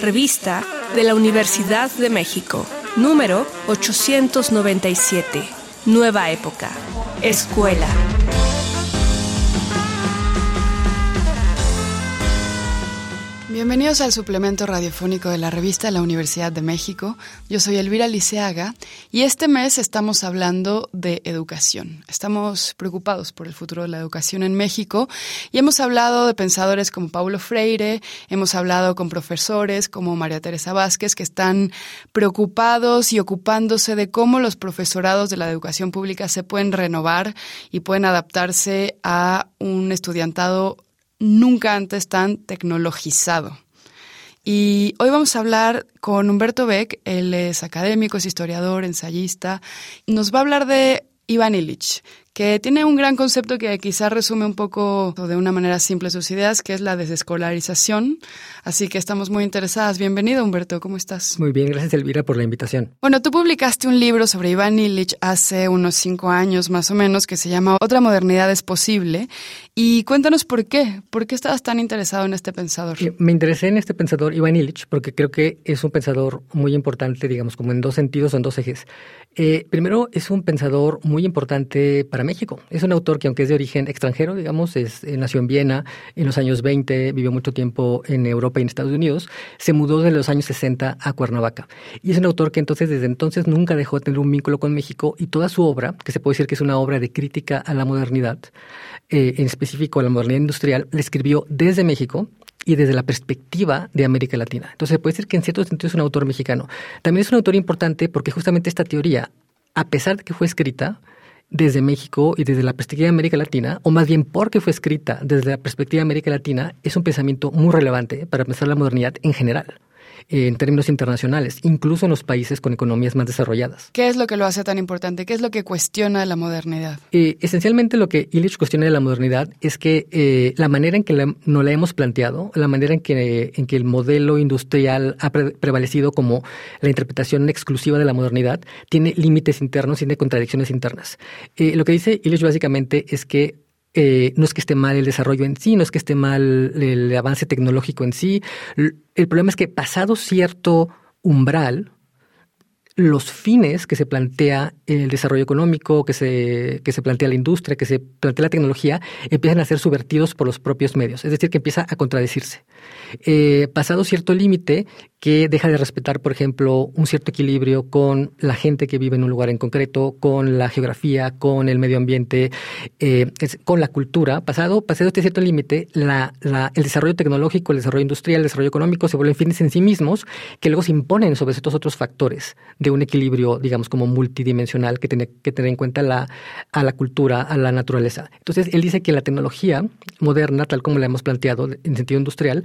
Revista de la Universidad de México, número 897. Nueva época. Escuela. Bienvenidos al suplemento radiofónico de la revista la Universidad de México. Yo soy Elvira Liceaga y este mes estamos hablando de educación. Estamos preocupados por el futuro de la educación en México y hemos hablado de pensadores como Paulo Freire, hemos hablado con profesores como María Teresa Vázquez que están preocupados y ocupándose de cómo los profesorados de la educación pública se pueden renovar y pueden adaptarse a un estudiantado nunca antes tan tecnologizado. Y hoy vamos a hablar con Humberto Beck, él es académico, es historiador, ensayista, nos va a hablar de Iván Illich, que tiene un gran concepto que quizá resume un poco de una manera simple sus ideas, que es la desescolarización. Así que estamos muy interesadas. Bienvenido, Humberto, ¿cómo estás? Muy bien, gracias, Elvira, por la invitación. Bueno, tú publicaste un libro sobre Iván Illich hace unos cinco años más o menos, que se llama Otra modernidad es posible. Y cuéntanos por qué. ¿Por qué estabas tan interesado en este pensador? Me interesé en este pensador, Iván Illich, porque creo que es un pensador muy importante, digamos, como en dos sentidos o en dos ejes. Eh, primero, es un pensador muy importante para México. Es un autor que, aunque es de origen extranjero, digamos, es, eh, nació en Viena en los años 20, vivió mucho tiempo en Europa y en Estados Unidos, se mudó desde los años 60 a Cuernavaca. Y es un autor que entonces, desde entonces, nunca dejó de tener un vínculo con México y toda su obra, que se puede decir que es una obra de crítica a la modernidad, eh, en específico a la modernidad industrial, la escribió desde México y desde la perspectiva de América Latina. Entonces, se puede decir que en cierto sentido es un autor mexicano. También es un autor importante porque justamente esta teoría, a pesar de que fue escrita desde México y desde la perspectiva de América Latina, o más bien porque fue escrita desde la perspectiva de América Latina, es un pensamiento muy relevante para pensar la modernidad en general en términos internacionales, incluso en los países con economías más desarrolladas. ¿Qué es lo que lo hace tan importante? ¿Qué es lo que cuestiona la modernidad? Eh, esencialmente lo que Illich cuestiona de la modernidad es que eh, la manera en que la, nos la hemos planteado, la manera en que, en que el modelo industrial ha prevalecido como la interpretación exclusiva de la modernidad, tiene límites internos, tiene contradicciones internas. Eh, lo que dice Illich básicamente es que eh, no es que esté mal el desarrollo en sí, no es que esté mal el avance tecnológico en sí. El problema es que pasado cierto umbral, los fines que se plantea el desarrollo económico, que se, que se plantea la industria, que se plantea la tecnología, empiezan a ser subvertidos por los propios medios. Es decir, que empieza a contradecirse. Eh, pasado cierto límite, que deja de respetar, por ejemplo, un cierto equilibrio con la gente que vive en un lugar en concreto, con la geografía, con el medio ambiente, eh, con la cultura. Pasado, pasado este cierto límite, la, el desarrollo tecnológico, el desarrollo industrial, el desarrollo económico se vuelven fines en sí mismos que luego se imponen sobre estos otros factores de un equilibrio, digamos, como multidimensional que tiene que tener en cuenta la, a la cultura, a la naturaleza. Entonces, él dice que la tecnología moderna, tal como la hemos planteado en sentido industrial,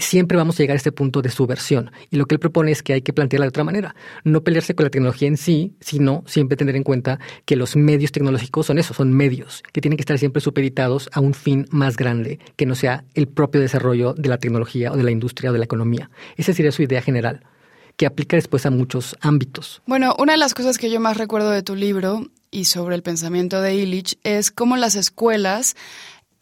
siempre vamos a llegar a este punto de subversión y lo que él propone es que hay que plantearla de otra manera. No pelearse con la tecnología en sí, sino siempre tener en cuenta que los medios tecnológicos son eso, son medios, que tienen que estar siempre supeditados a un fin más grande, que no sea el propio desarrollo de la tecnología o de la industria o de la economía. Esa sería su idea general que aplica después a muchos ámbitos. Bueno, una de las cosas que yo más recuerdo de tu libro y sobre el pensamiento de Illich es cómo las escuelas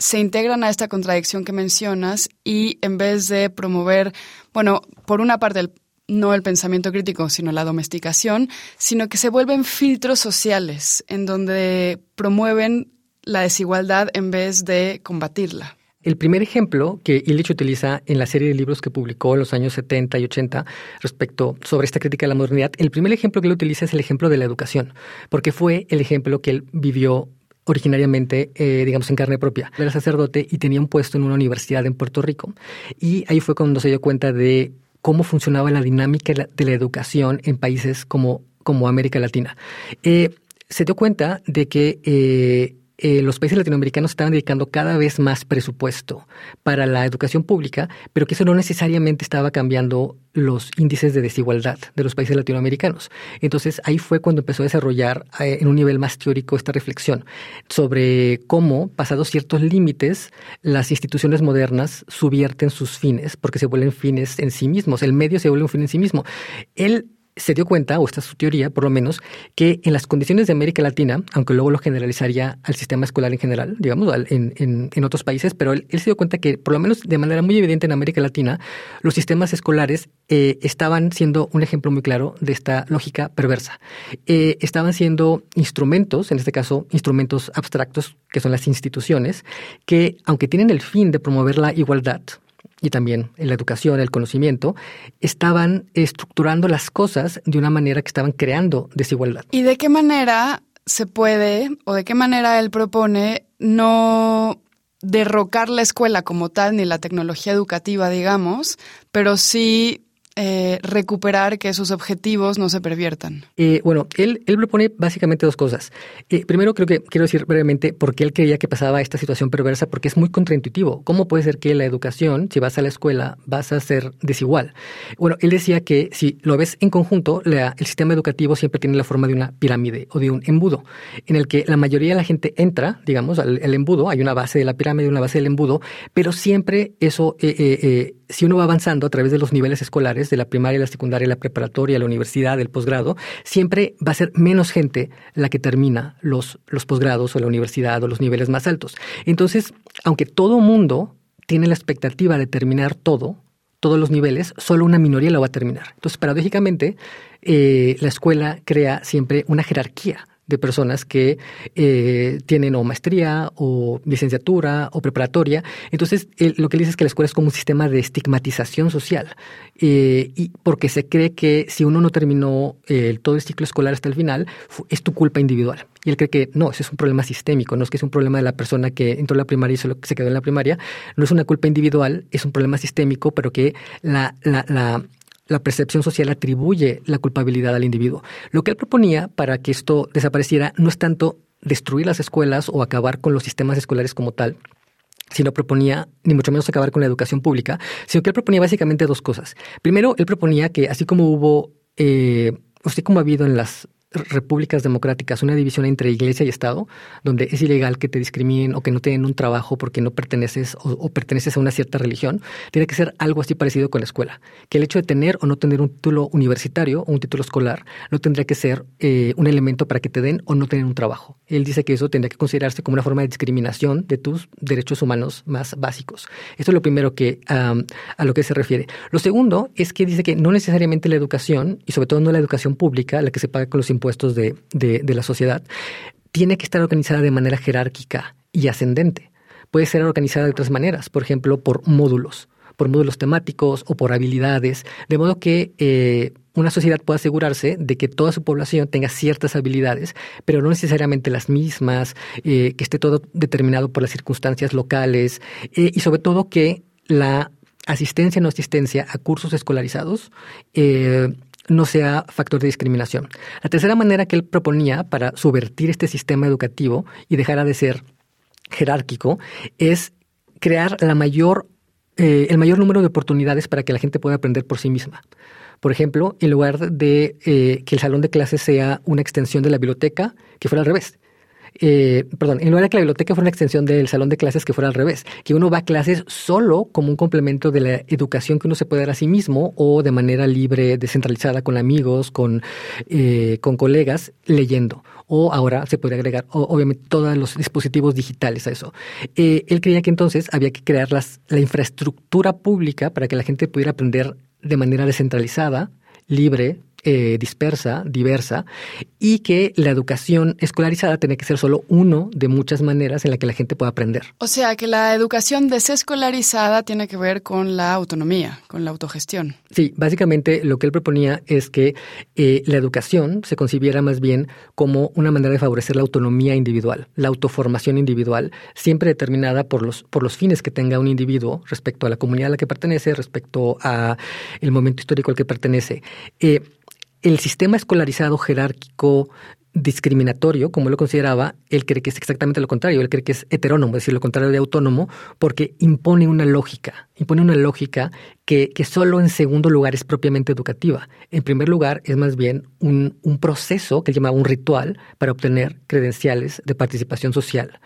se integran a esta contradicción que mencionas y en vez de promover, bueno, por una parte no el pensamiento crítico, sino la domesticación, sino que se vuelven filtros sociales en donde promueven la desigualdad en vez de combatirla. El primer ejemplo que Illich utiliza en la serie de libros que publicó en los años 70 y 80 respecto sobre esta crítica de la modernidad, el primer ejemplo que él utiliza es el ejemplo de la educación, porque fue el ejemplo que él vivió originariamente, eh, digamos, en carne propia. Era sacerdote y tenía un puesto en una universidad en Puerto Rico. Y ahí fue cuando se dio cuenta de cómo funcionaba la dinámica de la educación en países como, como América Latina. Eh, se dio cuenta de que eh, eh, los países latinoamericanos estaban dedicando cada vez más presupuesto para la educación pública, pero que eso no necesariamente estaba cambiando los índices de desigualdad de los países latinoamericanos. Entonces ahí fue cuando empezó a desarrollar eh, en un nivel más teórico esta reflexión sobre cómo, pasados ciertos límites, las instituciones modernas subvierten sus fines, porque se vuelven fines en sí mismos, el medio se vuelve un fin en sí mismo. Él se dio cuenta, o esta es su teoría por lo menos, que en las condiciones de América Latina, aunque luego lo generalizaría al sistema escolar en general, digamos, en, en, otros países, pero él, se dio cuenta que por lo menos de manera muy evidente en América Latina, los sistemas escolares eh, estaban siendo un ejemplo muy claro de esta lógica perversa. Eh, estaban siendo instrumentos, en este caso instrumentos abstractos, que son las instituciones, que aunque tienen el fin de promover la igualdad, y también en la educación, el conocimiento, estaban estructurando las cosas de una manera que estaban creando desigualdad. ¿Y de qué manera se puede, o de qué manera él propone, no derrocar la escuela como tal, ni la tecnología educativa, digamos, pero sí eh, recuperar que sus objetivos no se perviertan? Eh, bueno, él, él propone básicamente dos cosas. Eh, primero, creo que quiero decir brevemente por qué él creía que pasaba esta situación perversa, porque es muy contraintuitivo. ¿Cómo puede ser que la educación, si vas a la escuela, vas a ser desigual? Bueno, él decía que si lo ves en conjunto, el sistema educativo siempre tiene la forma de una pirámide o de un embudo, en el que la mayoría de la gente entra, digamos, al, embudo, hay una base de la pirámide, una base del embudo, pero siempre eso, si uno va avanzando a través de los niveles escolares, de la primaria, la secundaria, la preparatoria, la universidad, el posgrado, siempre va a ser menos gente la que termina los, los posgrados o la universidad o los niveles más altos. Entonces, aunque todo mundo tiene la expectativa de terminar todo, todos los niveles, solo una minoría lo va a terminar. Entonces, paradójicamente, eh, la escuela crea siempre una jerarquía de personas que eh, tienen o maestría o licenciatura o preparatoria. Entonces, lo que dice es que la escuela es como un sistema de estigmatización social, eh, y porque se cree que si uno no terminó eh, todo el ciclo escolar hasta el final, es tu culpa individual. Y él cree que no, ese es un problema sistémico, no es que es un problema de la persona que entró a la primaria y solo se quedó en la primaria, no es una culpa individual, es un problema sistémico, pero que la, la la percepción social atribuye la culpabilidad al individuo. Lo que él proponía para que esto desapareciera no es tanto destruir las escuelas o acabar con los sistemas escolares como tal, sino proponía, ni mucho menos acabar con la educación pública, sino que él proponía básicamente dos cosas. Primero, él proponía que así como hubo, eh, así como ha habido en las repúblicas democráticas una división entre iglesia y Estado, donde es ilegal que te discriminen o que no te un trabajo porque no perteneces o, perteneces a una cierta religión, tiene que ser algo así parecido con la escuela. Que el hecho de tener o no tener un título universitario o un título escolar no tendría que ser eh, un elemento para que te den o no tener un trabajo. Él dice que eso tendría que considerarse como una forma de discriminación de tus derechos humanos más básicos. Esto es lo primero que a lo que se refiere. Lo segundo es que dice que no necesariamente la educación, y sobre todo no la educación pública, la que se paga con los impuestos, puestos de, de, la sociedad, tiene que estar organizada de manera jerárquica y ascendente. Puede ser organizada de otras maneras, por ejemplo, por módulos, por módulos temáticos o por habilidades, de modo que eh, una sociedad pueda asegurarse de que toda su población tenga ciertas habilidades, pero no necesariamente las mismas, eh, que esté todo determinado por las circunstancias locales eh, y sobre todo que la asistencia o no asistencia a cursos escolarizados no sea factor de discriminación. La tercera manera que él proponía para subvertir este sistema educativo y dejara de ser jerárquico es crear la mayor, eh, el mayor número de oportunidades para que la gente pueda aprender por sí misma. Por ejemplo, en lugar de eh, que el salón de clases sea una extensión de la biblioteca, que fuera al revés, eh, perdón, en lugar de que la biblioteca fuera una extensión del salón de clases, que fuera al revés, que uno va a clases solo como un complemento de la educación que uno se puede dar a sí mismo o de manera libre, descentralizada, con amigos, con, eh, con colegas, leyendo. O ahora se podría agregar, obviamente, todos los dispositivos digitales a eso. Eh, él creía que entonces había que crear las, la infraestructura pública para que la gente pudiera aprender de manera descentralizada, libre, eh, dispersa, diversa, y que la educación escolarizada tiene que ser solo uno de muchas maneras en la que la gente pueda aprender. O sea, que la educación desescolarizada tiene que ver con la autonomía, con la autogestión. Sí, básicamente lo que él proponía es que eh, la educación se concibiera más bien como una manera de favorecer la autonomía individual, la autoformación individual, siempre determinada por los, por los fines que tenga un individuo respecto a la comunidad a la que pertenece, respecto a el momento histórico al que pertenece. Eh, el sistema escolarizado jerárquico discriminatorio, como lo consideraba, él cree que es exactamente lo contrario, él cree que es heterónomo, es decir, lo contrario de autónomo, porque impone una lógica, impone una lógica que, que solo en segundo lugar es propiamente educativa. En primer lugar, es más bien un, un proceso que él llamaba un ritual para obtener credenciales de participación social,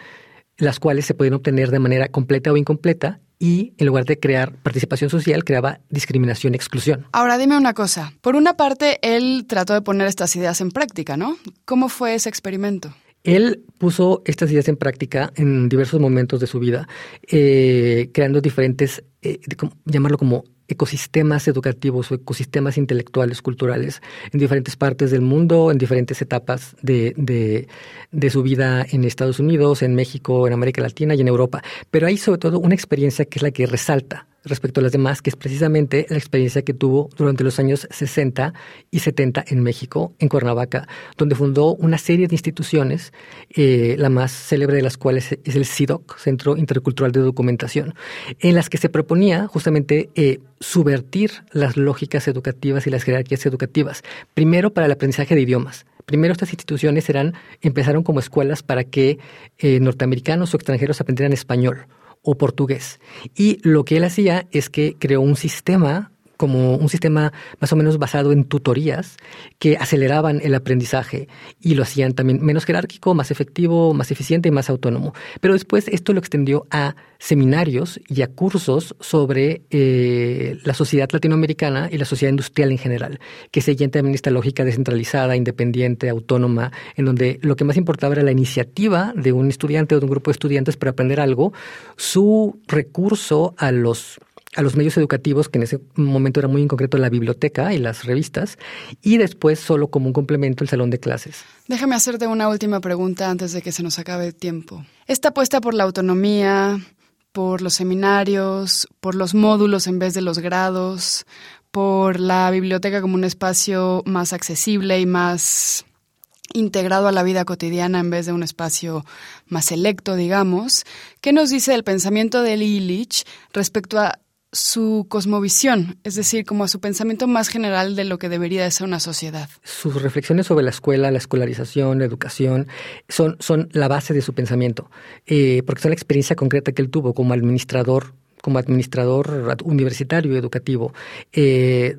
las cuales se pueden obtener de manera completa o incompleta y en lugar de crear participación social, creaba discriminación y exclusión. Ahora dime una cosa. Por una parte, él trató de poner estas ideas en práctica, ¿no? ¿Cómo fue ese experimento? Él puso estas ideas en práctica en diversos momentos de su vida, eh, creando diferentes, eh, llamarlo como ecosistemas educativos o ecosistemas intelectuales, culturales, en diferentes partes del mundo, en diferentes etapas de, de, de, su vida en Estados Unidos, en México, en América Latina y en Europa. Pero hay sobre todo una experiencia que es la que resalta respecto a las demás, que es precisamente la experiencia que tuvo durante los años 60 y 70 en México, en Cuernavaca, donde fundó una serie de instituciones, eh, la más célebre de las cuales es el CIDOC, Centro Intercultural de Documentación, en las que se proponía justamente eh, subvertir las lógicas educativas y las jerarquías educativas, primero para el aprendizaje de idiomas. Primero estas instituciones eran, empezaron como escuelas para que eh, norteamericanos o extranjeros aprendieran español o portugués. Y lo que él hacía es que creó un sistema como un sistema más o menos basado en tutorías que aceleraban el aprendizaje y lo hacían también menos jerárquico, más efectivo, más eficiente y más autónomo. Pero después esto lo extendió a seminarios y a cursos sobre eh, la sociedad latinoamericana y la sociedad industrial en general, que seguían también esta lógica descentralizada, independiente, autónoma, en donde lo que más importaba era la iniciativa de un estudiante o de un grupo de estudiantes para aprender algo, su recurso a los a los medios educativos, que en ese momento era muy en concreto la biblioteca y las revistas, y después solo como un complemento el salón de clases. Déjame hacerte una última pregunta antes de que se nos acabe el tiempo. Esta apuesta por la autonomía, por los seminarios, por los módulos en vez de los grados, por la biblioteca como un espacio más accesible y más integrado a la vida cotidiana en vez de un espacio más selecto, digamos. ¿Qué nos dice el pensamiento de Illich respecto a su cosmovisión, es decir, como a su pensamiento más general de lo que debería de ser una sociedad. Sus reflexiones sobre la escuela, la escolarización, la educación, son, son la base de su pensamiento, eh, porque son la experiencia concreta que él tuvo como administrador, como administrador universitario y educativo. Eh,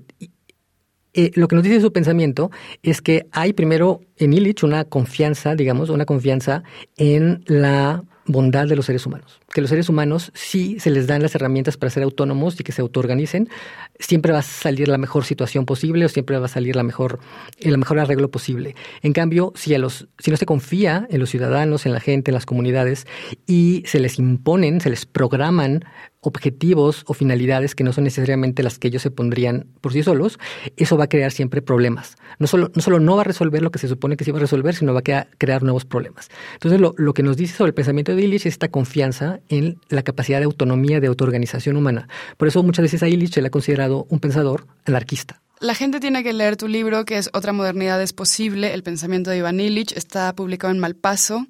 eh, lo que nos dice su pensamiento es que hay primero en Illich una confianza, digamos, una confianza en la bondad de los seres humanos. Que los seres humanos, si se les dan las herramientas para ser autónomos y que se autoorganicen, siempre va a salir la mejor situación posible o siempre va a salir la mejor, el mejor arreglo posible. En cambio, si, a los, si no se confía en los ciudadanos, en la gente, en las comunidades, y se les imponen, se les programan objetivos o finalidades que no son necesariamente las que ellos se pondrían por sí solos, eso va a crear siempre problemas. No solo no, solo no va a resolver lo que se supone que se iba a resolver, sino va a crear nuevos problemas. Entonces, lo, lo que nos dice sobre el pensamiento de Illich es esta confianza en la capacidad de autonomía, de autoorganización humana. Por eso muchas veces a Illich se le ha considerado un pensador anarquista. La gente tiene que leer tu libro, que es Otra modernidad es posible, El pensamiento de Iván Illich. Está publicado en Malpaso.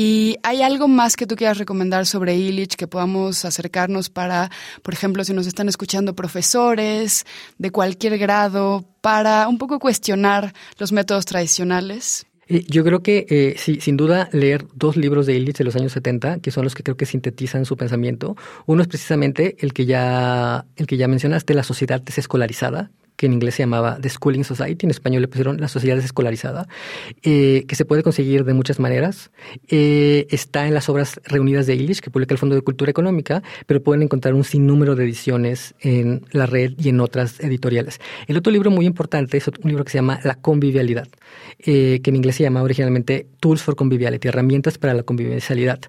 ¿Y hay algo más que tú quieras recomendar sobre Illich que podamos acercarnos para, por ejemplo, si nos están escuchando profesores de cualquier grado, para un poco cuestionar los métodos tradicionales? Yo creo que eh, sí, sin duda leer dos libros de Illich de los años 70, que son los que creo que sintetizan su pensamiento. Uno es precisamente el que ya, el que ya mencionaste, La sociedad desescolarizada, que en inglés se llamaba The Schooling Society, en español le pusieron la sociedad desescolarizada, eh, que se puede conseguir de muchas maneras. Eh, está en las obras reunidas de Illich, que publica el Fondo de Cultura Económica, pero pueden encontrar un sinnúmero de ediciones en la red y en otras editoriales. El otro libro muy importante es un libro que se llama La convivialidad, eh, que en inglés se llama originalmente Tools for Conviviality, herramientas para la convivialidad,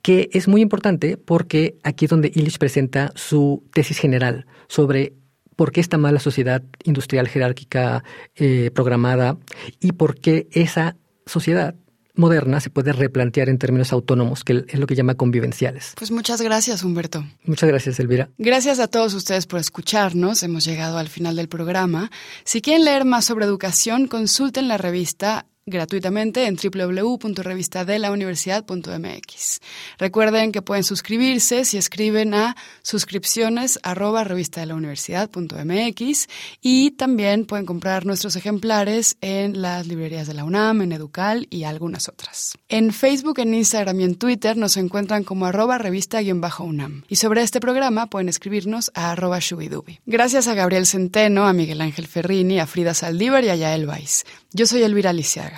que es muy importante porque aquí es donde Illich presenta su tesis general sobre por qué está mal la sociedad industrial jerárquica eh, programada y por qué esa sociedad moderna se puede replantear en términos autónomos, que es lo que llama convivenciales. Pues muchas gracias, Humberto. Muchas gracias, Elvira. Gracias a todos ustedes por escucharnos. Hemos llegado al final del programa. Si quieren leer más sobre educación, consulten la revista gratuitamente en www.revistadelauniversidad.mx. Recuerden que pueden suscribirse si escriben a suscripciones y también pueden comprar nuestros ejemplares en las librerías de la UNAM, en Educal y algunas otras. En Facebook, en Instagram y en Twitter nos encuentran como arroba revista-unam. Y sobre este programa pueden escribirnos a arroba shubidubi. Gracias a Gabriel Centeno, a Miguel Ángel Ferrini, a Frida Saldívar y a Yael Weiss. Yo soy Elvira Lisiaga.